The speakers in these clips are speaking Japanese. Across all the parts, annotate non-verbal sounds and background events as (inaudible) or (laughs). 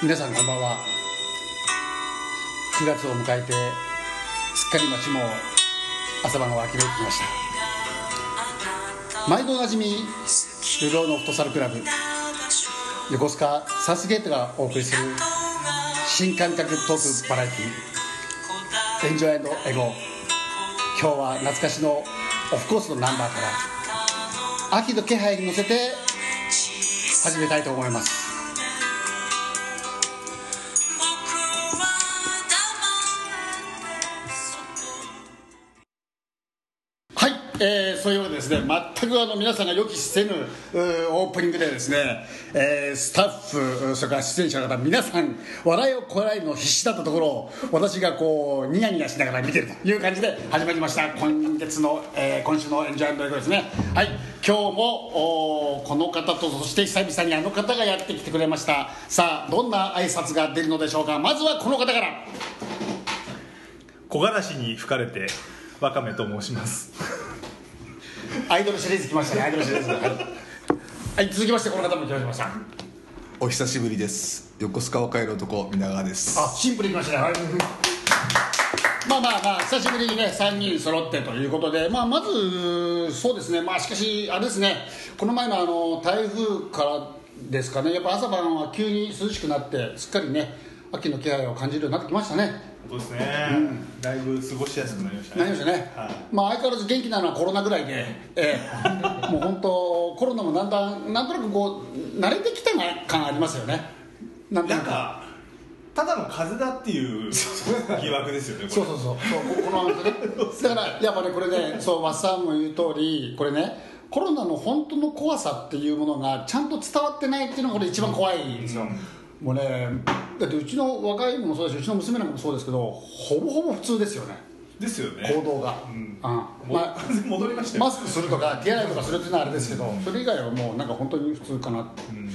皆さんこんばんは。9月を迎えてすっかり街も朝晩が秋めいてきました。毎度おなじみ流浪のフットサルクラブ横須賀サスゲートがお送りする新感覚トークバラエティーエンジョイエゴ。今日は懐かしのオフコースのナンバーから秋の気配に乗せて始めたいと思います。えー、そういうわけですね全くあの皆さんが予期せぬオープニングでですね、えースタッフそれから出演者の方皆さん笑いをこらえるの必死だったところを私がこうニヤニヤしながら見てるという感じで始まりました。今月の、えー今週の「エンジョイエゴですね。はい。今日もおこの方とそして久々にあの方がやってきてくれました。さあどんな挨拶が出るのでしょうか。まずはこの方から。木枯らしに吹かれてわかめと申します。アイドルシリーズ来ましたね。アイドルシリーズはい、はい、続きましてこの方も来ましたお久しぶりです。横須賀を帰る男皆川です。あシンプルにいきましたね、はいまあまあまあ久しぶりにね3人揃ってということで、まあ、まずそうですね。まあしかしあれですね。この前のあの台風からですかね。やっぱ朝晩は急に涼しくなってすっかりね秋の気配を感じるようになってきましたねそうですね、だいぶ過ごしやすくなりましたね。なりましたね、はい。まあ相変わらず元気なのはコロナぐらいで、ええ、もう本当コロナもだんだんなんとなくこう慣れてきた感ありますよね。なんかただの風邪だっていう疑惑ですよねそうそうそう。そうここの話ね。(laughs) だからやっぱねこれねそうマッサンも言う通りこれねコロナの本当の怖さっていうものがちゃんと伝わってないっていうのがこれ一番怖いんですよ、もうねだってうちの若い子もそうだしうちの娘なんかもそうですけどほぼほぼ普通ですよね。ですよね。行動が、うん。あまあ戻りましたよ。マスクするとか手洗いとかするっていうのはあれですけど、それ以外はもうなんか本当に普通かなって、うん。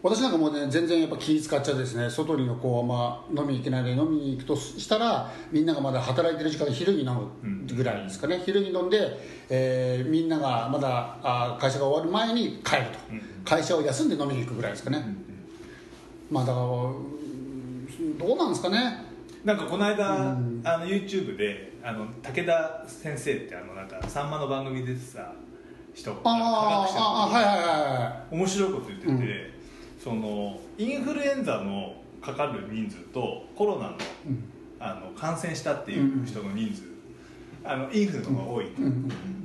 私なんかもうね全然やっぱ気使っちゃうですね。外にのこう、まあ、飲みに行けないで飲みに行くとしたらみんながまだ働いてる時間昼に飲むぐらいですかね、昼に飲んで、えーみんながまだあ会社が終わる前に帰ると、会社を休んで飲みに行くぐらいですかね、まあだからうんどうなんですかね。なんかこの間、あの YouTube であの武田先生ってあのなんかさんまの番組でさ人科学者のはいはい面白いこと言ってて、そのインフルエンザのかかる人数とコロナの,、あの感染したっていう人の人数、あのインフルの方が多い、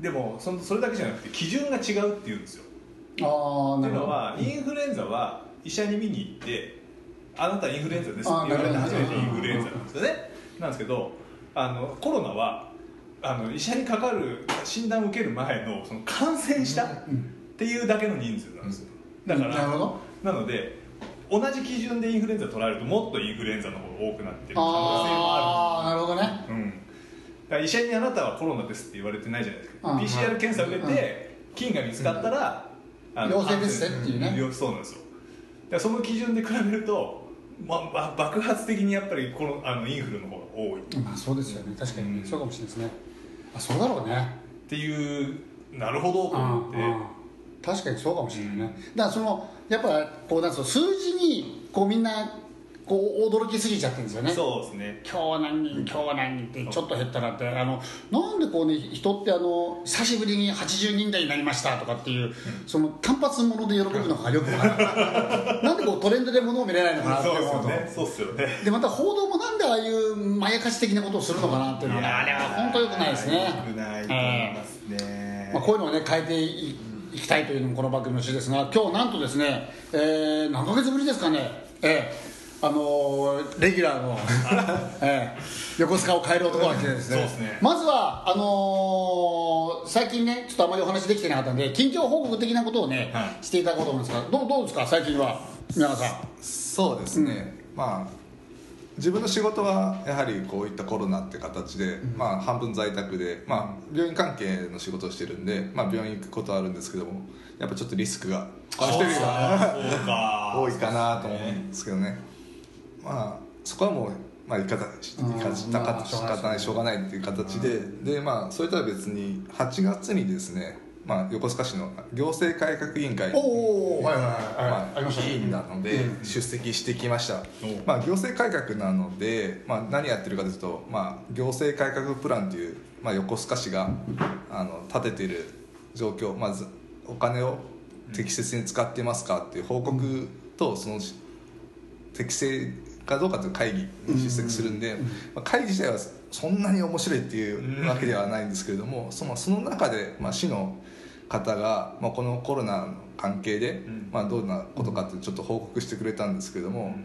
でもそのそれだけじゃなくて基準が違うっていうんですよ。ああっていうのなるほどはインフルエンザは医者に見に行って「あなたインフルエンザです」って言われて初めてインフルエンザなんですよね。なんですけどあのコロナはあの医者にかかる診断を受ける前のその感染したっていうだけの人数なんですよ。だからなので同じ基準でインフルエンザ取られるともっとインフルエンザの方が多くなってる可能性もあああなるほどね。るうん。医者にあなたはコロナですって言われてないじゃないですか。うん。PCR 検査を受けて菌が見つかったら陽性ですねっていうね。ん。そうなんですよだからその基準で比べると、まま爆発的にやっぱりこのあのインフルの方が多い。っまあそうですよね。確かにね、うん。そうかもしれないですね。あそうだろうね。ていうなるほどと思って。うんうん確かにそうかもしれないね、だからそのやっぱこうなん数字にこうみんなこう驚きすぎちゃってるんですよね。そうですね。今日は何人今日は何人ってちょっと減ったなって。あのなんでこうね人ってあの久しぶりに80人台になりましたとかっていう、その単発もので喜ぶのがよくわからない。(laughs) なんでこうトレンドで物を見れないのかなって思うと。そうっすよね。でまた報道もなんでああいうまやかし的なことをするのかなっていうのはねあれは本当よくないですね。良くないと思いますね、まあ、こういうのをね変えていいきたいというのもこの番組の趣旨ですが今日なんとですね、えー何ヶ月ぶりですかね。ええあのーレギュラーの、(laughs) ええ横須賀を変える男が来てですね。そうですね。まずはあのー最近ねちょっとあまりお話できてなかったんで近況報告的なことをね、はい。していただこうと思うんですがどうどうですか？最近はさん。そうですね、まあ自分の仕事はやはりこういったコロナって形で、まあ半分在宅で、まあ、病院関係の仕事をしてるんで、まあ、病院行くことはあるんですけどもやっぱちょっとリスクが一人が多いかなと思うんですけどねまあそこはもう、まあ、い方しうん言い方まあ仕方ないしょうがないっていう形ででまあそれとは別に8月にですねまあ、横須賀市の行政改革委員会、議員なので出席してきました、まあ、行政改革なので、まあ、何やってるかというと、まあ、行政改革プランという、まあ、横須賀市があの立てている状況まずお金を適切に使ってますかっていう報告とその適正かどうかという会議に出席するんで、まあ、会議自体はそんなに面白いっていうわけではないんですけれども、そのその中で、まあ、市の方が、まあ、このコロナの関係で、んまあ、どんなことかってちょっと報告してくれたんですけれども、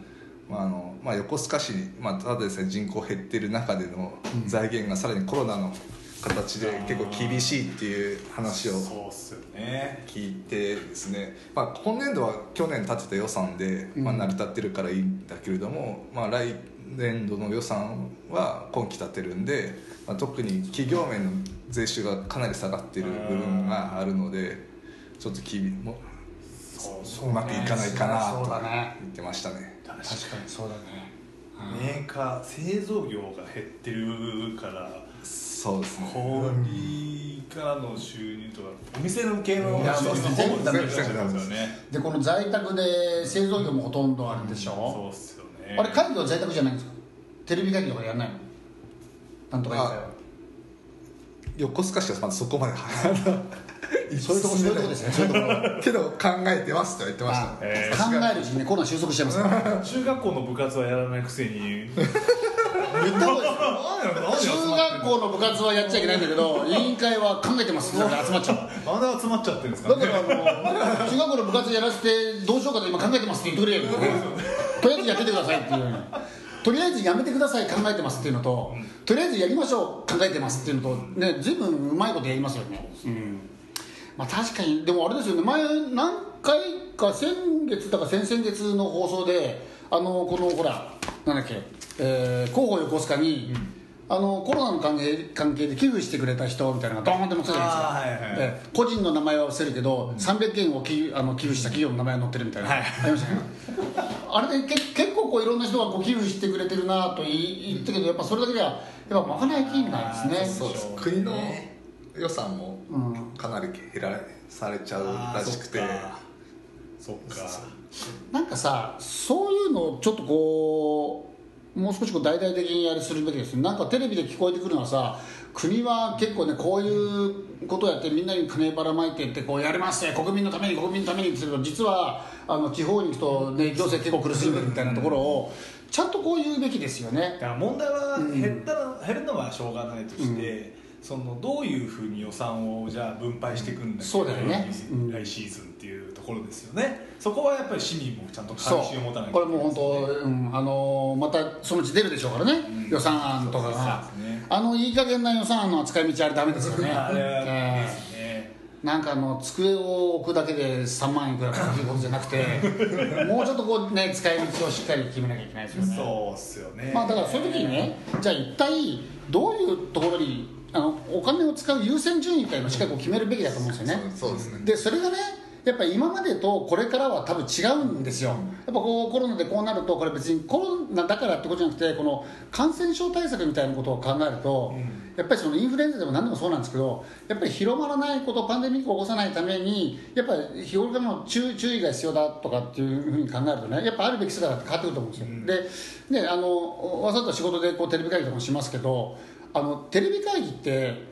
まああのまあ、横須賀市、まあ、ただでさえ人口減ってる中での財源がさらにコロナの形で結構厳しいっていう話を聞いてですね、まあ、今年度は去年立てた予算で、まあ、成り立ってるからいいんだけれども、まあ、来年度の予算は今期立てるんで、まあ、特に企業面の税収がかなり下がってる部分があるのでちょっときびもそううまくいかないかなと言ってましたね。確かにそうだね。メーカー製造業が減ってるからそうですね。小売からの収入とかお店の系の収入そうほぼダメになっちゃ全部いますよね。でこの在宅で製造業もほとんどあるでしそょ、うっすよね。あれ会議は在宅じゃないんですか？テレビ会議とかやんないの？なんとか委員会は横須賀市はまだそこまで。そういうとこ (laughs) そういうとこですね。そういうとこけど考えてますとは言ってました考えるうちにねコロナ収束しちゃいます。か (laughs) ら中学校の部活はやらないくせに言った方がい中学校の部活はやっちゃいけないんだけど (laughs) 委員会は考えてます。って集まっちゃう。なんで集まっちゃってるんですか？ねだからあの中学校の部活やらせてどうしようかと今考えてますって言ってくれよ。とりあえずやっててください。っていうとりあえずやめてください考えてますっていうのととりあえずやりましょう考えてますっていうのとね随分うまいことやりますよね。うん。まあ確かにでもあれですよね。前何回か先月だか先々月の放送であのこのほらなんだっけ、えー、広報横須賀に、あのコロナの関係関係で寄付してくれた人みたいなのがドーンって載ってたじゃないですか、はいはい。えー個人の名前は伏せるけど、300件を寄あの寄付した企業の名前が載ってるみたいな、はいありましたねあれでけ結構こういろんな人がこう寄付してくれてるなと言ったけどやっぱそれだけではやっぱ賄いきんないですね。そうです国の予算もうん。かなり減らされちゃうらしくて、そっかなんかさそういうのをちょっとこうもう少しこう大々的にやりするべきですよなんかテレビで聞こえてくるのはさ国は結構ねこういうことをやってみんなに金ばらまいてってこうやりますね。国民のために国民のためにって言うけど実はあの地方に行くと、ね、行政結構苦しんでるみたいなところをちゃんとこう言うべきですよね。だから問題は減ったら、減るのはしょうがないとして、そのどういうふうに予算をじゃあ分配していくんだそうだよね。うん。来シーズンっていうところですよね。そこはやっぱり市民もちゃんと関心を持たないこれもう本当、うんあのまたそのうち出るでしょうからね、うん。予算案とかが、ね。あのいい加減な予算案の扱い道あれダメですよね。(laughs) あれはええ。ですね。なんかあの机を置くだけで3万円いくらかっていうことじゃなくて (laughs) もうちょっとこうね使い道をしっかり決めなきゃいけないですよね。そうっすよね。まあだからそういう時にねじゃあ一体どういうところにあのお金を使う優先順位みたいなのをしっかり決めるべきだと思うんですよね。そうですね。でそれがねやっぱり今までとこれからは多分違うんですよ、やっぱこうコロナでこうなるとこれ別にコロナだからってことじゃなくてこの感染症対策みたいなことを考えると、やっぱりそのインフルエンザでも何でもそうなんですけどやっぱり広まらないことパンデミックを起こさないためにやっぱり日頃からの注注意が必要だとかっていうふうに考えるとねやっぱあるべき姿って変わってくると思うんですよ、でねあのわざと仕事でこうテレビ会議とかもしますけどあのテレビ会議って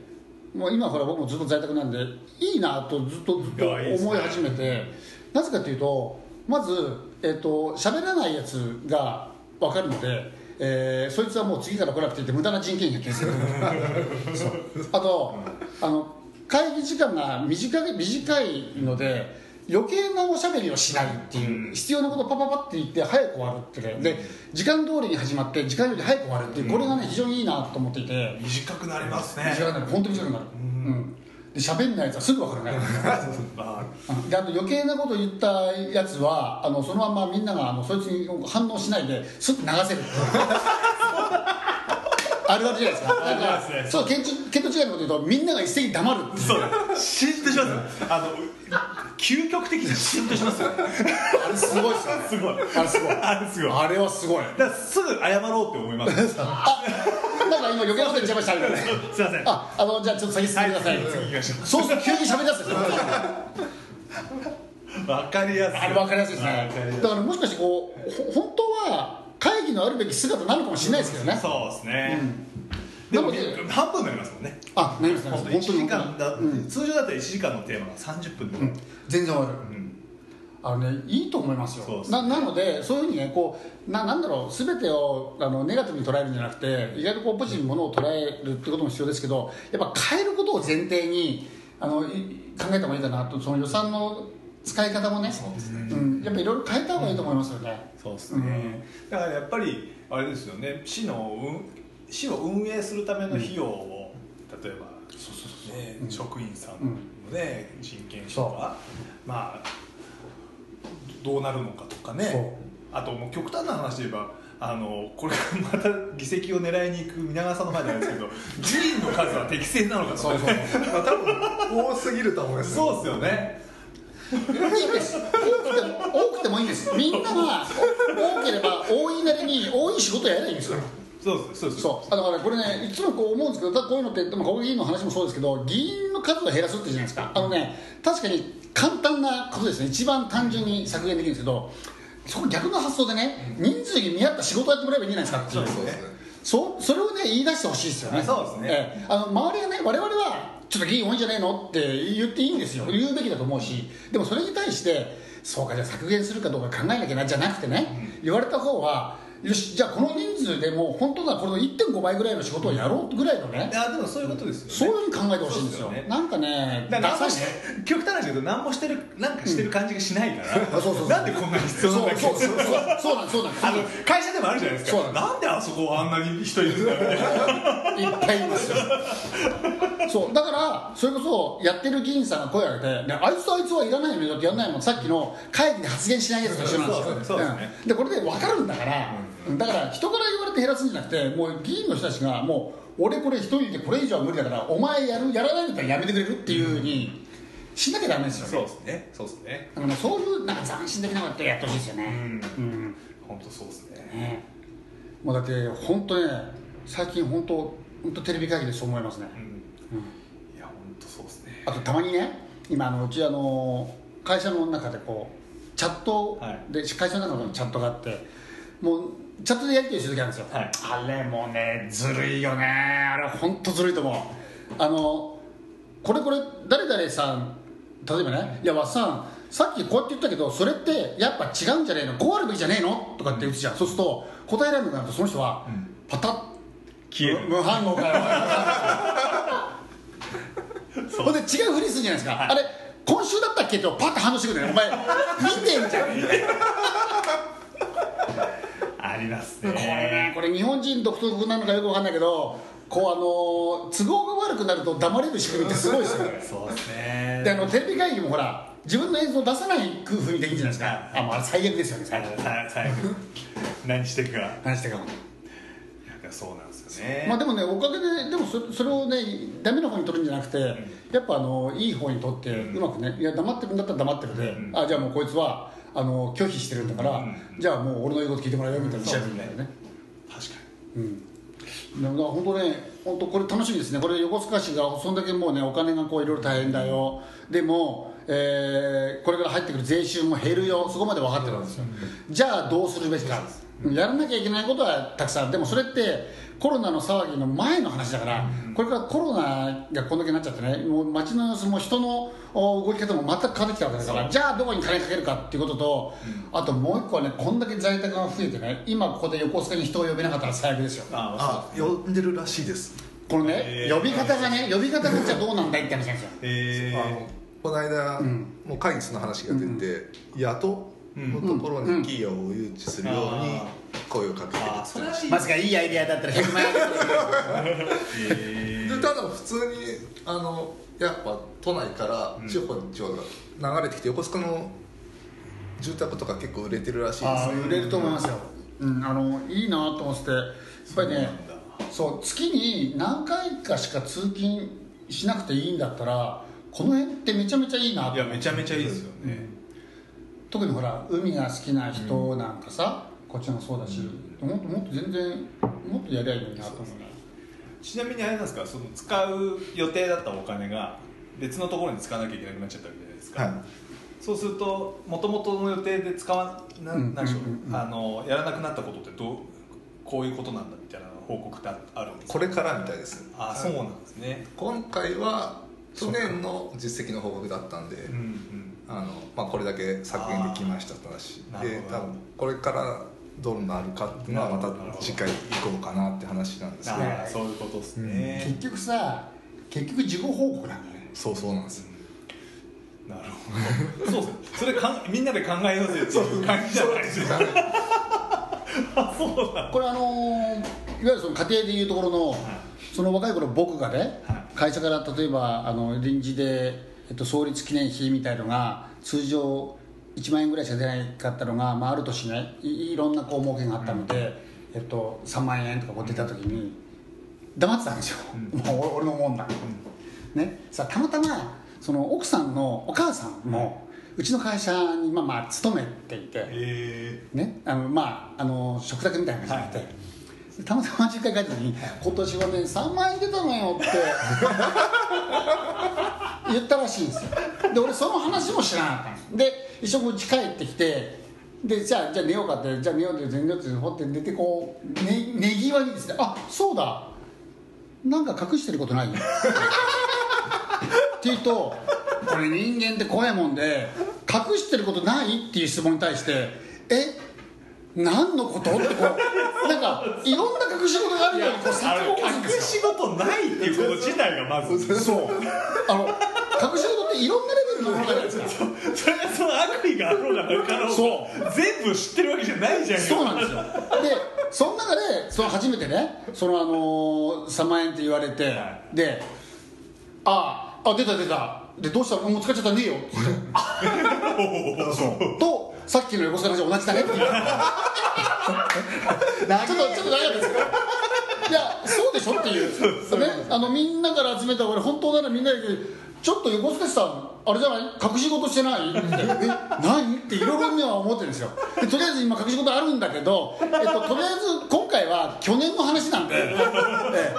もう今ほら僕もずっと在宅なんでいいなとずっとずっと思い始めてなぜかというとまずえっ、と喋らないやつが分かるので、えーそいつはもう次から来なくていいって無駄な人件費が削れる。(laughs) あとあの会議時間が短い短いので余計なおしゃべりをしないっていう、必要なことをパパパって言って早く終わるってねで時間通りに始まって時間より早く終わるっていうこれがね非常にいいなと思っていて、短くなりますね。短くなる。本当に短くなる、うん、で喋んないやつはすぐ分かるねまあうん。であと余計なこと言ったやつはあのそのままみんながあのそいつに反応しないですぐ流せるあるあるじゃないですか。なんかありますね。そう見当違いのこと言うとみんなが一斉に黙るそう。シーンとしますあの究極的にシーンとしますよね。あれすごいですよね。すごいあれすごい。あれすごい。あれはすごい。だからすぐ謝ろうって思います。あなんか今余計なこと言っちゃいましたみたいな。(laughs) すいません。ああのじゃあちょっと先進んでください、はい次行きましょう。そうすると急に喋り出すんですよ。(laughs) わかりやすい。あれ分かりやすいですね。わかりやすい。だからもしかしてこうほ本のあるべき姿なのかもしれないですけどね。そうですね、でも半分になりますもんね。あなりますね本当1本当に時間だ、うん。通常だったら1時間のテーマが30分で全然終わるうん。あのねいいと思いますよ。ななのでそういうふうにねこうななんだろう全てをあのネガティブに捉えるんじゃなくて意外とこうポジティブにものを捉えるってことも必要ですけどやっぱ変えることを前提にあのい考えた方がいいかなとその予算の使い方もね。そうですね。うん、やっぱいろいろ変えた方がいいと思いますよね、そうですね、だからやっぱりあれですよね。市の運市を運営するための費用を、例えばねうん。職員さんうん。のね、人件費とかまあどうなるのかとかそう。ねあともう極端な話で言えばあのこれからまた議席を狙いに行く皆川さんの前なんですけど (laughs) 議員の数は適正なのかとかそうそう。ねまあ多分多すぎると思いますそうですよねいいんです。多くても多くてもいいんです。みんなが多ければ多いなりに多い仕事をやればいいんですよ。そうですそうです。そう。だからこれねいつもこう思うんですけどだこういうのってでも国会議員の話もそうです。けど議員の数を減らすってじゃないですか。あのね確かに簡単なことですね。一番単純に削減できるんですけどそこ逆の発想でね人数に見合った仕事をやってもらえばいいんじゃないですかっていう。そうですねそそれをね言い出してほしいですよね。そうですね。ええ。あの周りがね我々はちょっと議員多いんじゃねえのって言っていいんですよ。言うべきだと思うし。でもそれに対してそうかじゃあ削減するかどうか考えなきゃなじゃなくてね、言われた方はよしじゃあこの人数でもう本当ならこの1.5倍ぐらいの仕事をやろうぐらいのね。いやでもそういうことですよね。そういうふうに考えてほしいんですよね。なんかねだか極端なんですけど何もしてるなんかしてる感じがしないから、あそうそうそう。なんでこんなに必そうそう要なんだっけそうそうそうなんですそうなんあの会社でもあるじゃないですかそうなんなんであそこあんなに人いるんだみたいないっぱいいますよそうだからそれこそやってる議員さんが声を上げて、ね、あいつとあいつはいらないのにだってやんないもんさっきの会議で発言しないやつと一緒なんですよそうでこれで分かるんだから、だから人から言われて減らすんじゃなくてもう議員の人たちがもう俺これ一人でこれ以上は無理だからお前やるやらないんだったらやめてくれるっていうふうにしなきゃダメですよね。そうですね。そうですね。だからそういうなんか斬新的なことやってほしいですよね、うん。本当そうですね。ね。もうだって本当ね最近本当本当テレビ会議でそう思いますね、うん。うんいや本当そうですね。あとたまにね今あのうちあの会社の中でこうチャットはい。で、会社の中のチャットがあってもうチャットでやり取りする時あるんですよ、はい。あれもうねずるいよね。あれ本当ずるいと思う。あのこれこれ誰々さん例えばね「いやわっさんさっきこうやって言ったけどそれってやっぱ違うんじゃねえの？こうあるべきじゃねえの?」とかって言うじゃん、そうすると答えられなくなるとその人はん。パタッ消える。無無反応かよほんで違うふりするじゃないですか、はい。あれ今週だったっけ？とパッと反応してくるね。お前見てんじゃんありますこれねねこれ日本人独特なのかよくわかんないけどこうあの都合が悪くなると黙れる仕組みってすごいですよね。(laughs) そうですね。であのテレビ会議もほら自分の映像出さない風にできるじゃないですか。はい。あもうあれ最悪ですよね (laughs) 最悪さ最後何していくか。い何してかも。やそうなんですよね。まあでもねおかげででもそそれをねダメな方に取るんじゃなくて、やっぱあのいい方に取ってうまくねいや黙ってるんだったら黙ってるで、うん。あじゃあもうこいつはあの拒否してるんだから、うん。じゃあもう俺の言うこと聞いてもらうよみたいなそうしちゃうみたいなね。確かうん。でも本当ね本当これ楽しみですね。これ横須賀市がそんだけもうねお金がこういろいろ大変だよ、でも、えーこれから入ってくる税収も減るよ。そこまで分かってるわけですよ、じゃあどうするべきかやらなきゃいけないことはたくさんでもそれってコロナの騒ぎの前の話だから、これからコロナがこんだけなっちゃってねもう街の様子も人のお動き方も全く変わってきたわけだからじゃあどこに金かけるかっていうことと、あともう一個はねこんだけ在宅が増えてね今ここで横須賀に人を呼べなかったら最悪ですよ。ああ呼んでるらしいです。このね、へー。呼び方がね呼び方がじゃあどうなんだいって話なんですよ。えあのこの間、ん。もう会議室の話が出て、雇のところに企業を誘致するように声をかけてるあそれはいまさかいいアイデアだったら100万円でただ普通にあのやっぱ都内から地方に地方が流れてきて横須賀の住宅とか結構売れてるらしいですね売れると思いますよ、うん、あのいいなと思っててやっぱりねそう月に何回かしか通勤しなくていいん。だったらこの辺ってめちゃめちゃいいないやめちゃめちゃいいですよね、特にほら海が好きな人なんかさ、こっちもそうだし、もっともっと全然もっとやりゃいいのになと思うねちなみにあれなんですか？その使う予定だったお金が別のところに使わなきゃいけなくなっちゃったわけじゃないですか、はい。そうするともともとの予定で使わなうんなんでしょう、うんうんう？んあのやらなくなったことってどうこういうことなんだみたいな報告ってああるんですか？これからみたいです。あそうなんですね。今回は去年の実績の報告だったんで。うんうんあの、まあ、これだけ削減できましたって話あーなるほど。で多分これからどうなるかっていうのはまた次回行こうかなって話なんですけど。そういうことですね、結局さ結局事後報告なんだよね。そうそうなんですなるほど。そうですそれかんみんなで考えようぜっていう感じじゃないですか。あそう (laughs) だ。これあのーいわゆるその家庭でいうところの、その若い頃僕がね、はい。会社から例えばあの臨時で、えっと、創立記念碑みたいのが通常1万円ぐらいしか出ないかったのが、まあ、ある年ねいいろんなこう儲けがあったので、えっと、3万円とかこう出た時に黙ってたんですよ、もう俺俺のもんだ、ね、さたまたまその奥さんのお母さんもうちの会社にまあまあ勤めていて、えね、あのまああの食卓みたいな感じになって、たまたま実家に帰った時に「今年はね3万円出たのよ」って (laughs) 言ったらしいんですよ。で俺その話も知らなかったんで一緒に家帰ってきてでじゃあじゃあ寝ようかってじゃあ寝ようって全然ってほって寝てこうね寝際にですねあそうだ。なんか隠してることないって言うとこれ人間って怖いもんで隠してることないっていう質問に対してえ何のこと？ってこうなんかいろんな隠し事があるようにこうあ先を越すんの隠し事ないっていうこと自体がまずそうあの隠し事っていろんなレベルのものがあるじゃないですか。それはその悪意があろうがなかろうが全部知ってるわけじゃないじゃん。そうなんですよでその中でその初めてねそのあのー3万円って言われて、はで「ああ出た出た」でどうした？もう使っちゃったねえよ。って。言ってそう。とさっきの横須賀の話同じだね。(laughs) ちょっとちょっと長かったですかいやそうでしょっていう。ねあのみんなから集めた俺本当ならみんなでちょっと横須賀市さんあれじゃない？隠し事してない？ってえ何？っていろいろみんなは思ってるんですよ。でとりあえず今隠し事あるんだけど、えっと、とりあえず今回は去年の話なんで、ええ。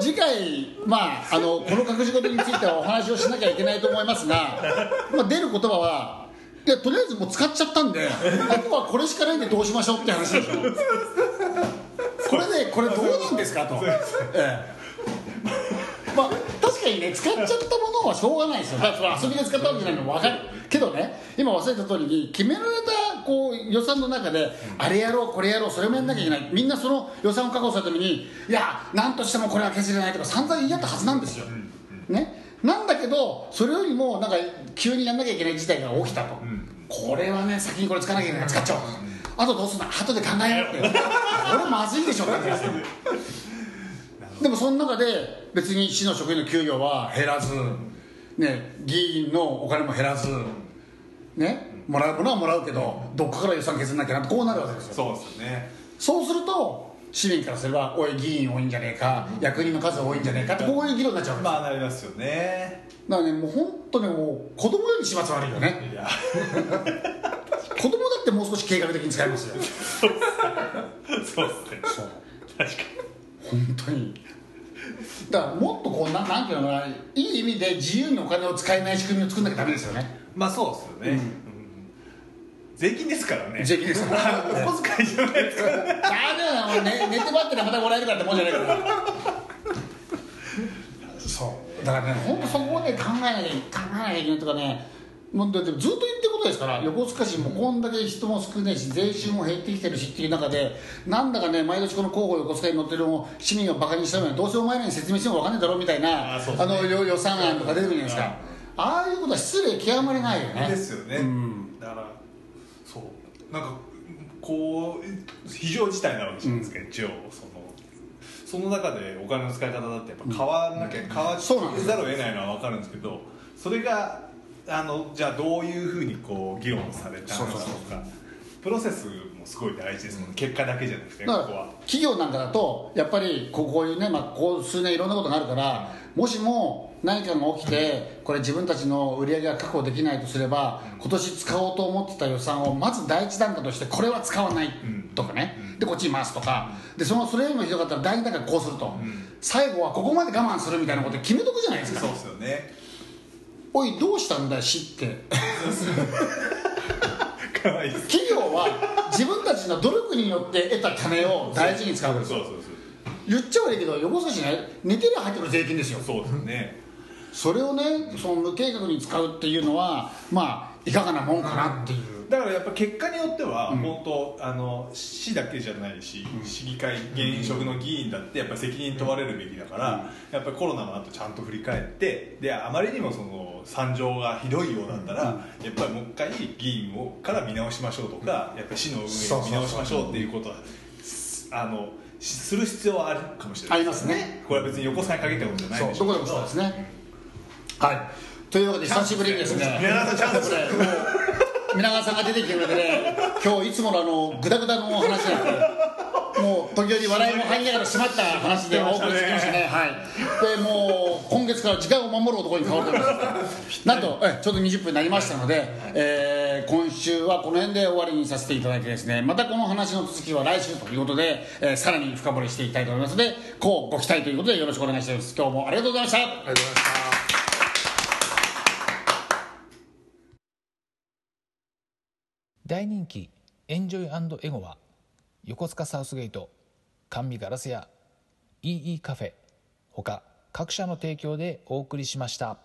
次回、まあ、あのこの隠し事についてはお話をしなきゃいけないと思いますが、まあ、出る言葉はいやとりあえずもう使っちゃったんで (laughs) あとはこれしかないんでどうしましょうって話でしょ。これでこれどうなんですかと、ええ。まあ確かにね使っちゃったものはしょうがないですよ。だから遊びで使ったわけじゃないの。も分かる。けどね今忘れた通りに決められたこう予算の中であれやろうこれやろうそれもやんなきゃいけない。みんなその予算を確保するためにいや何としてもこれは削れないとか散々言い合ったはずなんですよ、ね。なんだけどそれよりもなんか急にやんなきゃいけない事態が起きたと、これはね先にこれ使わなきゃいけない。使っちゃおう、あとどうすんの後で考えようって (laughs) これまずいでしょってでもその中で別に市の職員の給与は減らず、ね、議員のお金も減らず、ね、もらうものはもらうけどどっかから予算削んなきゃなってこうなるわけですよ。そうですよね。そうすると市民からすればおい議員多いんじゃねえか役人の数多いんじゃねえかってこういう議論になっちゃうんですよ。まあなりますよね。だからねもう本当ねもう子供より始末悪いよね。いや。(laughs) 子供だってもう少し計画的に使いますよ。そうですね。そう。確か本当に。だからもっとこうななんていうのかないい意味で自由にお金を使えない仕組みを作んなきゃダメですよね。にまあそうですよね、うん税金ですからね。税金ですから。お小遣いじゃないですからね。あれはね寝てばってらまたもらえるからってもんじゃないから。そう。だからね本当そこをね考えなきゃ考えなきゃいけないとかね。もうだってずっと言ってることですから。横須賀市もこんだけ人も少ないし税収も減ってきてるしっていう中でなんだかね毎年この広報横須賀に載ってるのを市民をバカにしたのにどうせお前らに説明しても分かんないだろうみたいなあね。の予予算案とか出てくるじゃないですか。ああいうことは失礼極まりないよね。ですよね、うん。だからそう。なんかこう非常事態なわけじゃないですか、一応その。その中でお金の使い方だってやっぱ変わらなきゃ、変わそうなんですざるを得ないのは分かるんですけどそれがあのじゃあどういうふうにこう議論されたのかとかプロセスもすごい大事ですもんね。結果だけじゃなくてここは。企業なんかだとやっぱりこうこういうね、まあ、ここ数年いろんなことがあるからもしも何かが起きてこれ自分たちの売り上げが確保できないとすれば今年使おうと思ってた予算をまず第一段階としてこれは使わないとかね。でこっちに回すとか。でそのそれよりもひどかったら第二段階こうすると。最後はここまで我慢するみたいなこと決めとくじゃないですか。そうですよね。おいどうしたんだよ死って。企業は自分たちの努力によって得た金を大事に使うわけですよ。そうそう言っちゃ悪いけど横差しね寝てりゃ入ってくる税金ですよ。そうそうですねそれをねその無計画に使うっていうのはまあいかがなもんかなっていう、だからやっぱ結果によっては本当、あの市だけじゃないし、市議会現職の議員だってやっぱり責任問われるべきだから、やっぱりコロナの後ちゃんと振り返ってであまりにもその惨状がひどいようだったら、やっぱりもう一回議員をから見直しましょうとか、やっぱり市の運営を見直しましょうっていうことはすあのしする必要はあるかもしれないありますね。これは別に横さに限ったことじゃないでしょうけど。どこでもそうですねはい。というわけで久しぶりにですね。皆川さんチャンス。これもう皆川さんが出てきてくれてね今日いつものあのグダグダの話なくてもう時折笑いも入りながら締まった話でお送りしてきましたね。はい。でもう今月から時間を守る男に変わっておりますなんとえちょうど20分になりましたので、えー今週はこの辺で終わりにさせていただいてですねまたこの話の続きは来週ということで、えーさらに深掘りしていきたいと思いますのでこうご期待ということでよろしくお願いします。今日もありがとうございました。ありがとうございました大人気エンジョイエゴは横須賀サウスゲート甘味ガラス屋 EE カフェほか各社の提供でお送りしました。